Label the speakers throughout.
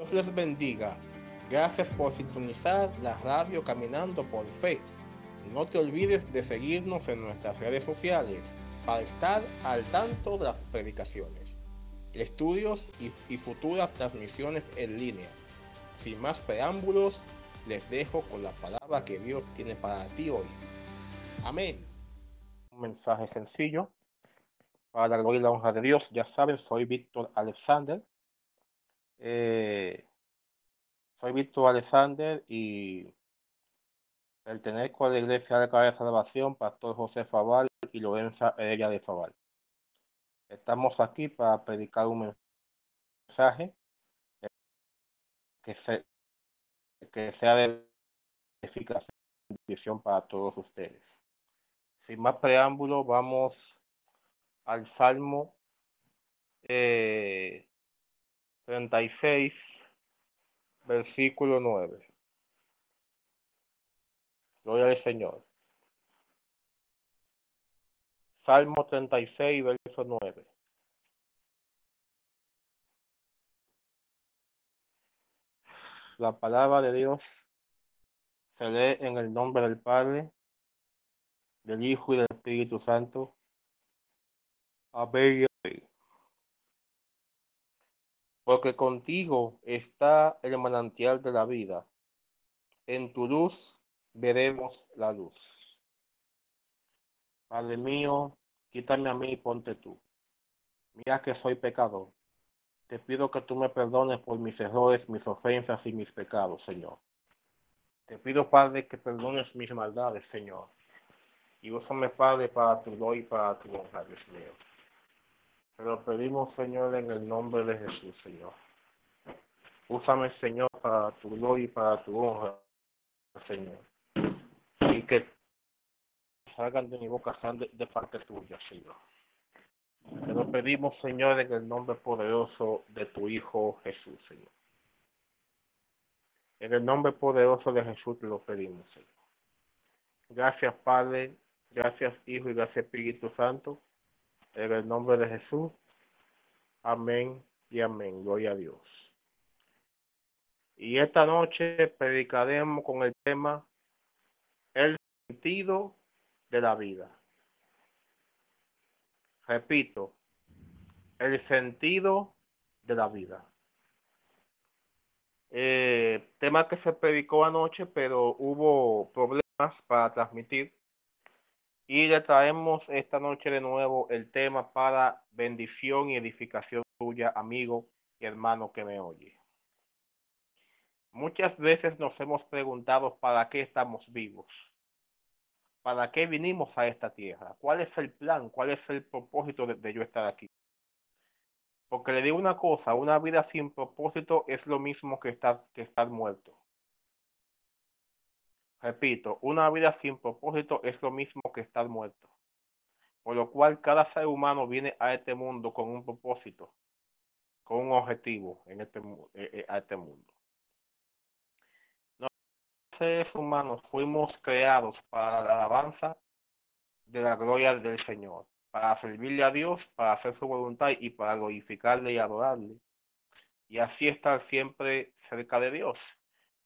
Speaker 1: Dios les bendiga. Gracias por sintonizar la radio Caminando por Fe. No te olvides de seguirnos en nuestras redes sociales para estar al tanto de las predicaciones, estudios y, futuras transmisiones en línea. Sin más preámbulos, les dejo con la palabra que Dios tiene para ti hoy. Amén. Un mensaje sencillo para la gloria y la honra de Dios. Ya saben, soy Víctor Alexander. Eh, soy Víctor Alexander y pertenezco a la Iglesia de la Salvación, Pastor José Fabal y Lorenza ella de Fabal. Estamos aquí para predicar un mensaje que, se, que sea de edificación para todos ustedes. Sin más preámbulo, vamos al Salmo eh, 36, versículo 9. Gloria al Señor. Salmo 36, verso 9. La palabra de Dios se lee en el nombre del Padre, del Hijo y del Espíritu Santo. Amén. Porque contigo está el manantial de la vida. En tu luz veremos la luz. Padre mío, quítame a mí y ponte tú. Mira que soy pecador. Te pido que tú me perdones por mis errores, mis ofensas y mis pecados, Señor. Te pido, Padre, que perdones mis maldades, Señor. Y úsame, Padre, para tu gloria y para tu honra, Dios. Te lo pedimos, Señor, en el nombre de Jesús, Señor. Úsame, Señor, para tu gloria y para tu honra, Señor. Y que salgan de mi boca de, de parte tuya, Señor. Te lo pedimos, Señor, en el nombre poderoso de tu Hijo Jesús, Señor. En el nombre poderoso de Jesús te lo pedimos, Señor. Gracias, Padre. Gracias, Hijo, y gracias, Espíritu Santo. En el nombre de Jesús. Amén y amén. Gloria a Dios. Y esta noche predicaremos con el tema el sentido de la vida. Repito, el sentido de la vida. Eh, tema que se predicó anoche, pero hubo problemas para transmitir. Y le traemos esta noche de nuevo el tema para bendición y edificación tuya, amigo y hermano que me oye. Muchas veces nos hemos preguntado para qué estamos vivos. ¿Para qué vinimos a esta tierra? ¿Cuál es el plan? ¿Cuál es el propósito de, yo estar aquí? Porque le digo una cosa, una vida sin propósito es lo mismo que estar, que estar muerto. Repito, una vida sin propósito es lo mismo que estar muerto. Por lo cual cada ser humano viene a este mundo con un propósito, con un objetivo en este, a este mundo seres humanos fuimos creados para la alabanza de la gloria del Señor, para servirle a Dios, para hacer su voluntad y para glorificarle y adorarle. Y así estar siempre cerca de Dios.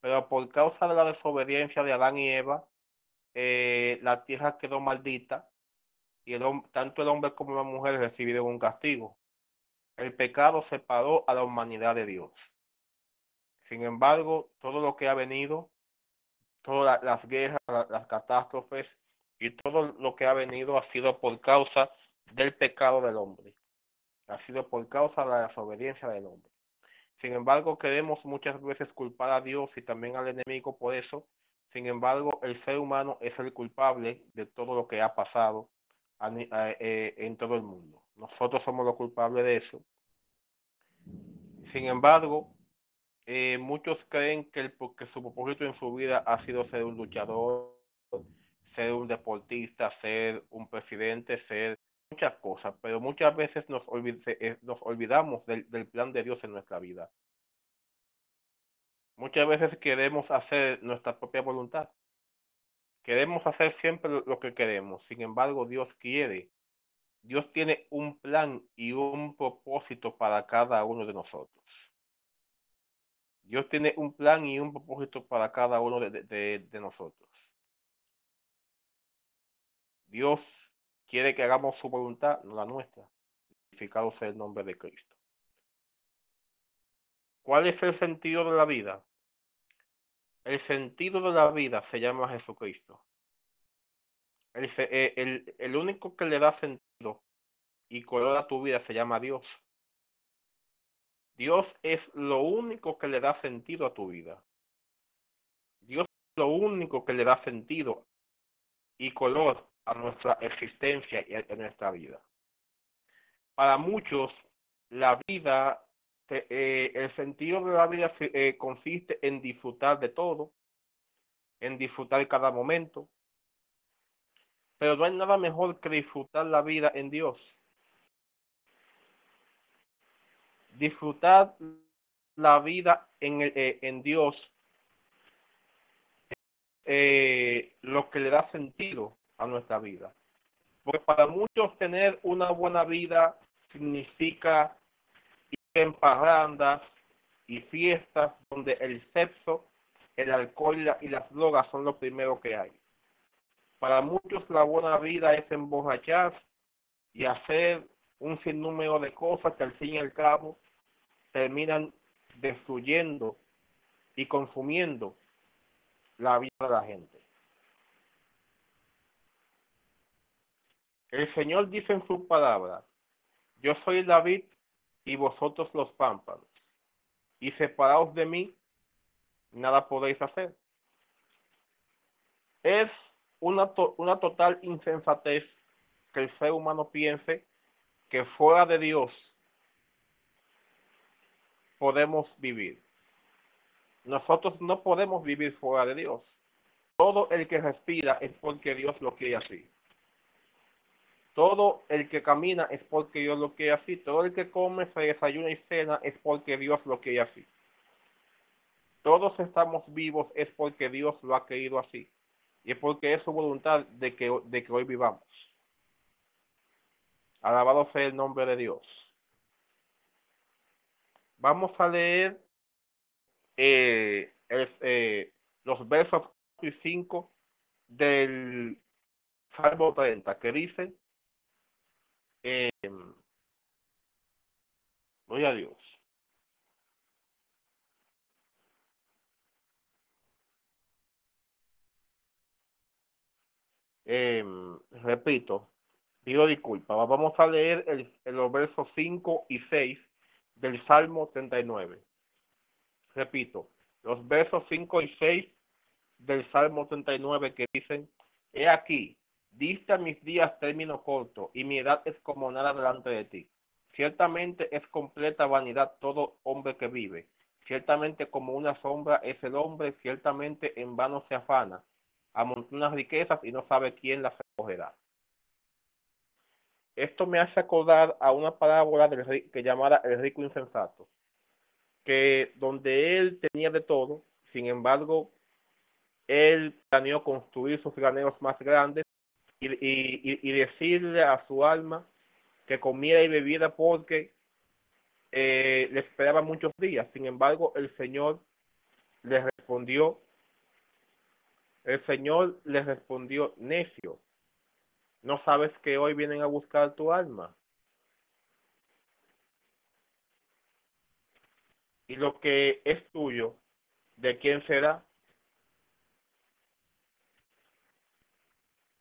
Speaker 1: Pero por causa de la desobediencia de Adán y Eva, eh, la tierra quedó maldita y tanto el hombre como la mujer recibieron un castigo. El pecado separó a la humanidad de Dios. Sin embargo, todo lo que ha venido todas las guerras, las catástrofes y todo lo que ha venido ha sido por causa del pecado del hombre. Ha sido por causa de la desobediencia del hombre. Sin embargo, queremos muchas veces culpar a Dios y también al enemigo por eso. Sin embargo, el ser humano es el culpable de todo lo que ha pasado eh, en todo el mundo. Nosotros somos los culpables de eso. Sin embargo, eh, muchos creen que, el, que su propósito en su vida ha sido ser un luchador, ser un deportista, ser un presidente, ser muchas cosas, pero muchas veces nos, eh, nos olvidamos del, plan de Dios en nuestra vida. Muchas veces queremos hacer nuestra propia voluntad. Queremos hacer siempre lo que queremos. Sin embargo, Dios quiere. Dios tiene un plan y un propósito para cada uno de nosotros. Dios tiene un plan y un propósito para cada uno de, de nosotros. Dios quiere que hagamos su voluntad, no la nuestra. Glorificado sea el nombre de Cristo. ¿Cuál es el sentido de la vida? El sentido de la vida se llama Jesucristo. Eh, el, el único que le da sentido y color a tu vida se llama Dios. Dios es lo único que le da sentido a tu vida. Dios es lo único que le da sentido y color a nuestra existencia y a nuestra vida. Para muchos, la vida, eh, el sentido de la vida eh, consiste en disfrutar de todo, en disfrutar cada momento, pero no hay nada mejor que disfrutar la vida en Dios. disfrutar la vida en, el, eh, en Dios eh, lo que le da sentido a nuestra vida. Porque para muchos tener una buena vida significa ir en parrandas y fiestas donde el sexo, el alcohol y las drogas son lo primero que hay. Para muchos la buena vida es emborrachar y hacer un sinnúmero de cosas que al fin y al cabo terminan destruyendo y consumiendo la vida de la gente. El Señor dice en su palabra, yo soy David y vosotros los pámpanos, y separados de mí, nada podéis hacer. Es una, una total insensatez que el ser humano piense que fuera de Dios podemos vivir. Nosotros no podemos vivir fuera de Dios. Todo el que respira es porque Dios lo quiere así. Todo el que camina es porque Dios lo quiere así. Todo el que come, se desayuna y cena es porque Dios lo quiere así. Todos estamos vivos es porque Dios lo ha querido así. Y es porque es su voluntad de que, de que hoy vivamos. Alabado sea el nombre de Dios. Vamos a leer eh, eh, los versos y 5 del Salmo 30, que dice, eh, a Dios. Eh, repito, pido disculpas. Vamos a leer el, los versos 5 y 6 del Salmo 39. Repito, los versos 5 y 6 del Salmo 39 que dicen, He aquí, diste a mis días término corto, y mi edad es como nada delante de ti. Ciertamente es completa vanidad todo hombre que vive. Ciertamente como una sombra es el hombre, ciertamente en vano se afana. Amontona riquezas y no sabe quién las recogerá. Esto me hace acordar a una parábola del, que llamara El rico insensato, que donde él tenía de todo, sin embargo, él planeó construir sus graneros más grandes y, decirle a su alma que comiera y bebiera porque eh, le esperaba muchos días. Sin embargo, el Señor le respondió, el Señor le respondió, necio, no sabes que hoy vienen a buscar tu alma. Y lo que es tuyo, ¿de quién será?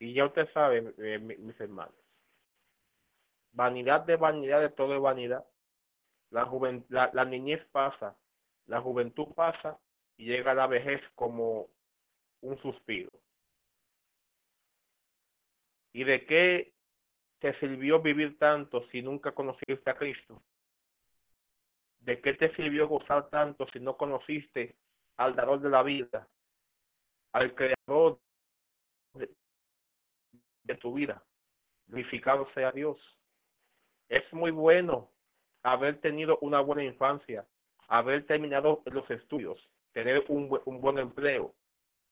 Speaker 1: Y ya usted sabe, mis hermanos. Vanidad de vanidad, de todo es vanidad. La, la, la niñez pasa, la juventud pasa y llega la vejez como un suspiro. ¿Y de qué te sirvió vivir tanto si nunca conociste a Cristo? ¿De qué te sirvió gozar tanto si no conociste al dador de la vida, al creador de tu vida? Glorificado sea Dios. Es muy bueno haber tenido una buena infancia, haber terminado los estudios, tener un, un buen empleo,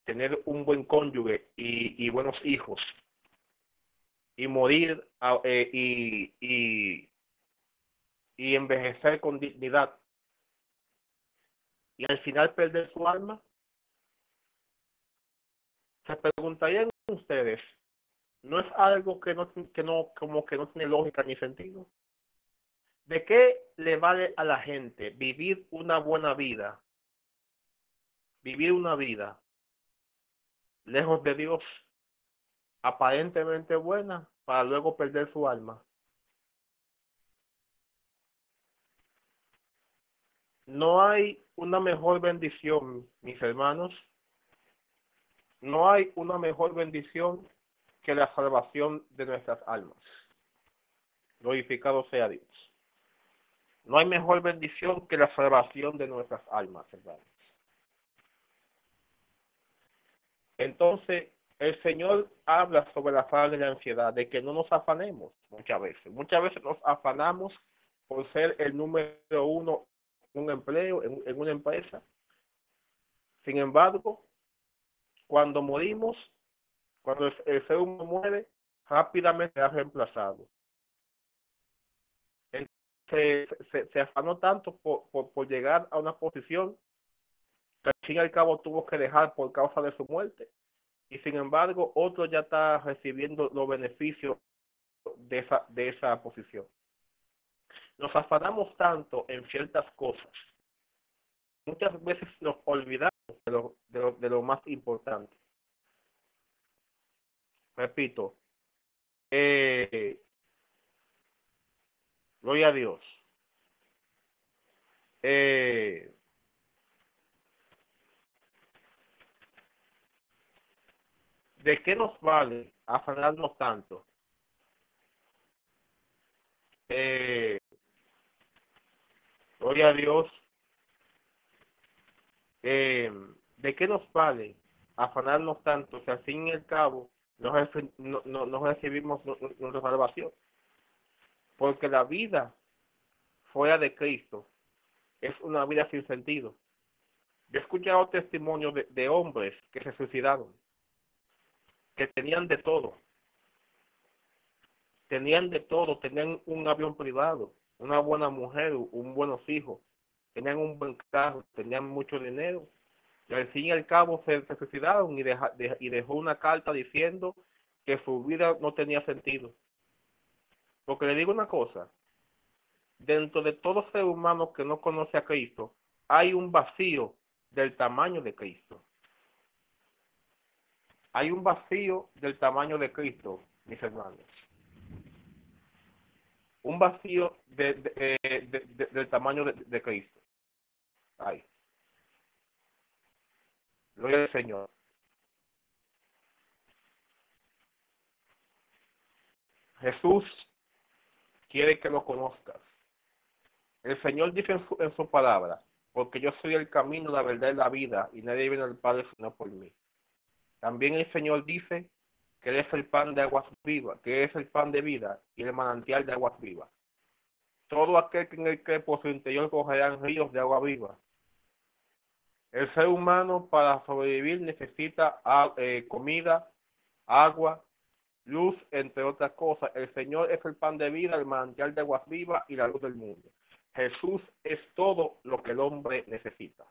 Speaker 1: tener un buen cónyuge y, y buenos hijos, y morir eh, y, y, y envejecer con dignidad y al final perder su alma? Se preguntarían ustedes, ¿no es algo que no, que no, como que no tiene lógica ni sentido? ¿De qué le vale a la gente vivir una buena vida? Vivir una vida lejos de Dios, aparentemente buena, para luego perder su alma. No hay una mejor bendición, mis hermanos. No hay una mejor bendición que la salvación de nuestras almas. Glorificado sea Dios. No hay mejor bendición que la salvación de nuestras almas, hermanos. Entonces, el Señor habla sobre la falta de la ansiedad, de que no nos afanemos muchas veces. Muchas veces nos afanamos por ser el número uno en un empleo, en una empresa. Sin embargo, cuando morimos, cuando el, ser humano muere, rápidamente ha reemplazado. Se, se, afanó tanto por, llegar a una posición que al fin y al cabo tuvo que dejar por causa de su muerte. Y sin embargo, otro ya está recibiendo los beneficios de esa, de esa posición. Nos afanamos tanto en ciertas cosas. Muchas veces nos olvidamos de lo, de lo más importante. Repito, eh, gloria a Dios. Eh, ¿De qué nos vale afanarnos tanto? Eh, gloria a Dios. Eh, ¿De qué nos vale afanarnos tanto si al fin y al cabo no, recibimos nuestra salvación? Porque la vida fuera de Cristo es una vida sin sentido. Yo he escuchado testimonios de, de hombres que se suicidaron que tenían de todo. Tenían de todo, tenían un avión privado, una buena mujer, un buenos hijos, tenían un buen carro, tenían mucho dinero. Al fin y al cabo se, se suicidaron y, deja, de, y dejó una carta diciendo que su vida no tenía sentido. Porque le digo una cosa, dentro de todo ser humano que no conoce a Cristo, hay un vacío del tamaño de Cristo hay un vacío del tamaño de Cristo, mis hermanos. Un vacío eh, de, del tamaño de, Cristo. Hay. Gloria al Señor. Jesús quiere que lo conozcas. El Señor dice en su, palabra, porque yo soy el camino, la verdad y la vida, y nadie viene al Padre sino por mí. También el Señor dice que Él es el pan de aguas vivas, que es el pan de vida y el manantial de aguas vivas. Todo aquel que en el que por su interior cogerán ríos de agua viva. El ser humano para sobrevivir necesita eh, comida, agua, luz, entre otras cosas. El Señor es el pan de vida, el manantial de aguas vivas y la luz del mundo. Jesús es todo lo que el hombre necesita.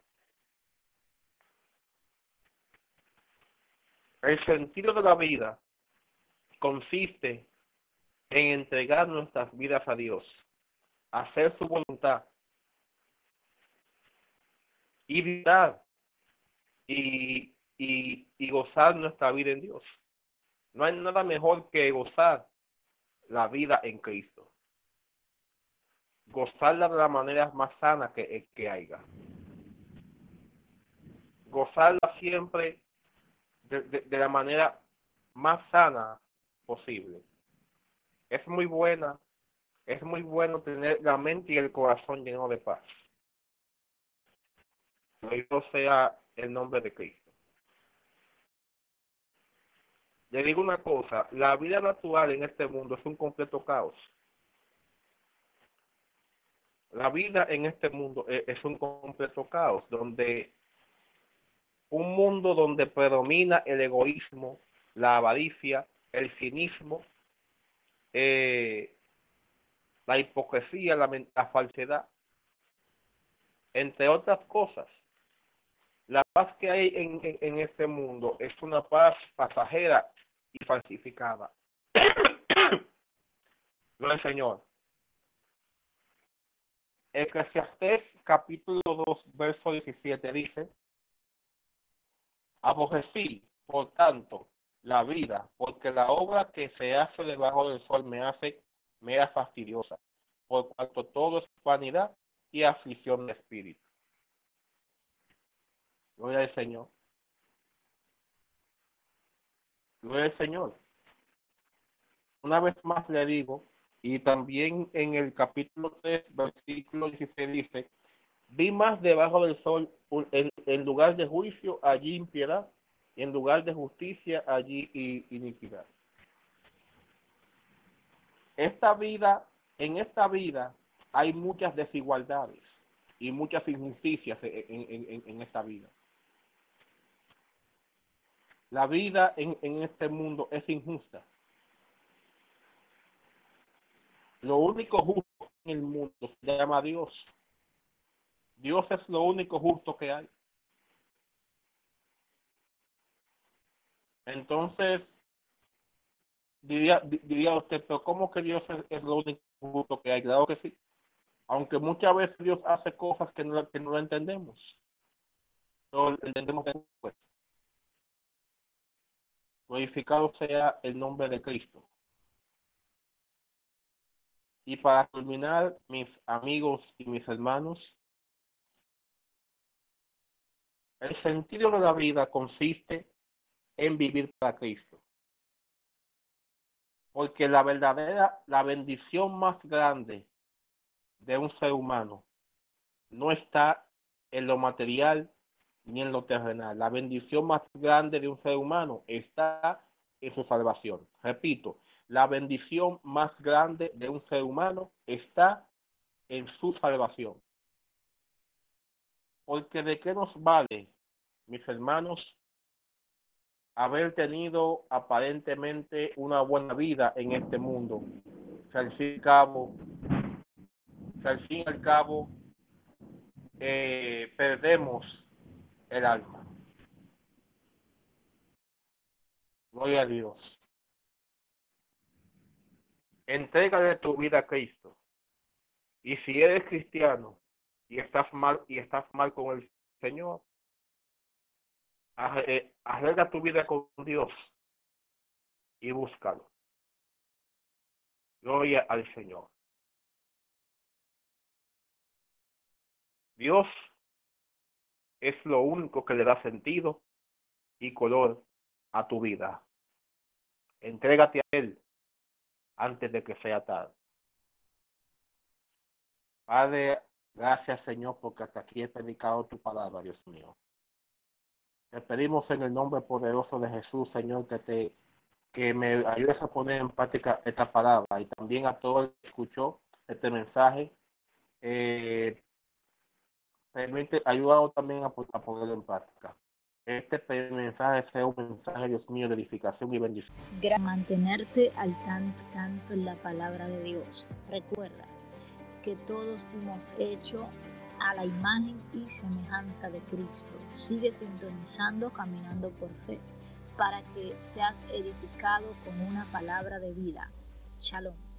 Speaker 1: El sentido de la vida consiste en entregar nuestras vidas a Dios, hacer su voluntad y vivir y, y, y gozar nuestra vida en Dios. No hay nada mejor que gozar la vida en Cristo. Gozarla de la manera más sana que, que haya. Gozarla siempre de, de, de la manera más sana posible. Es muy buena, es muy bueno tener la mente y el corazón lleno de paz. Bendito sea el nombre de Cristo. Le digo una cosa, la vida natural en este mundo es un completo caos. La vida en este mundo es, es un completo caos, donde un mundo donde predomina el egoísmo, la avaricia, el cinismo, eh, la hipocresía, la falsedad, entre otras cosas. La paz que hay en, en, este mundo es una paz pasajera y falsificada. Gloria al Señor. Capítulo 2, verso 17 dice, aborrecí, por tanto, la vida, porque la obra que se hace debajo del sol me hace mera fastidiosa, por cuanto todo es vanidad y aflicción de espíritu. Gloria al Señor. Gloria al Señor. Una vez más le digo, y también en el capítulo 3, versículo 16 dice, vi más debajo del sol en, lugar de juicio allí impiedad, y en lugar de justicia allí iniquidad. Esta vida, en esta vida hay muchas desigualdades y muchas injusticias en, esta vida. La vida en, en este mundo es injusta. Lo único justo en el mundo se llama Dios. Dios es lo único justo que hay. Entonces, diría, diría usted, pero ¿cómo que Dios es, lo único justo que hay? Claro que sí. Aunque muchas veces Dios hace cosas que no, que no entendemos. No entendemos después. Glorificado sea el nombre de Cristo. Y para culminar, mis amigos y mis hermanos, el sentido de la vida consiste en vivir para Cristo. Porque la verdadera, la bendición más grande de un ser humano no está en lo material ni en lo terrenal. La bendición más grande de un ser humano está en su salvación. Repito, la bendición más grande de un ser humano está en su salvación. Porque de qué nos vale, mis hermanos, haber tenido aparentemente una buena vida en este mundo. Si al fin y al cabo, al fin y al cabo eh, perdemos el alma. Gloria a Dios. Entrégale tu vida a Cristo. Y si eres cristiano y estás mal y estás mal con el Señor, arregla tu vida con Dios y búscalo. Gloria al Señor. Dios es lo único que le da sentido y color a tu vida. Entrégate a Él antes de que sea tarde. Padre, gracias Señor porque hasta aquí he predicado tu palabra, Dios mío. Te pedimos en el nombre poderoso de Jesús, Señor, que te que me ayudes a poner en práctica esta palabra y también a todo el que escuchó este mensaje. Eh, permite, ayudado también a, a ponerlo en práctica este mensaje sea un mensaje, Dios mío, de edificación y bendición.
Speaker 2: Mantenerte al tanto, tanto en la palabra de Dios. Recuerda que todos fuimos hechos a la imagen y semejanza de Cristo. Sigue sintonizando, caminando por fe, para que seas edificado con una palabra de vida. Shalom.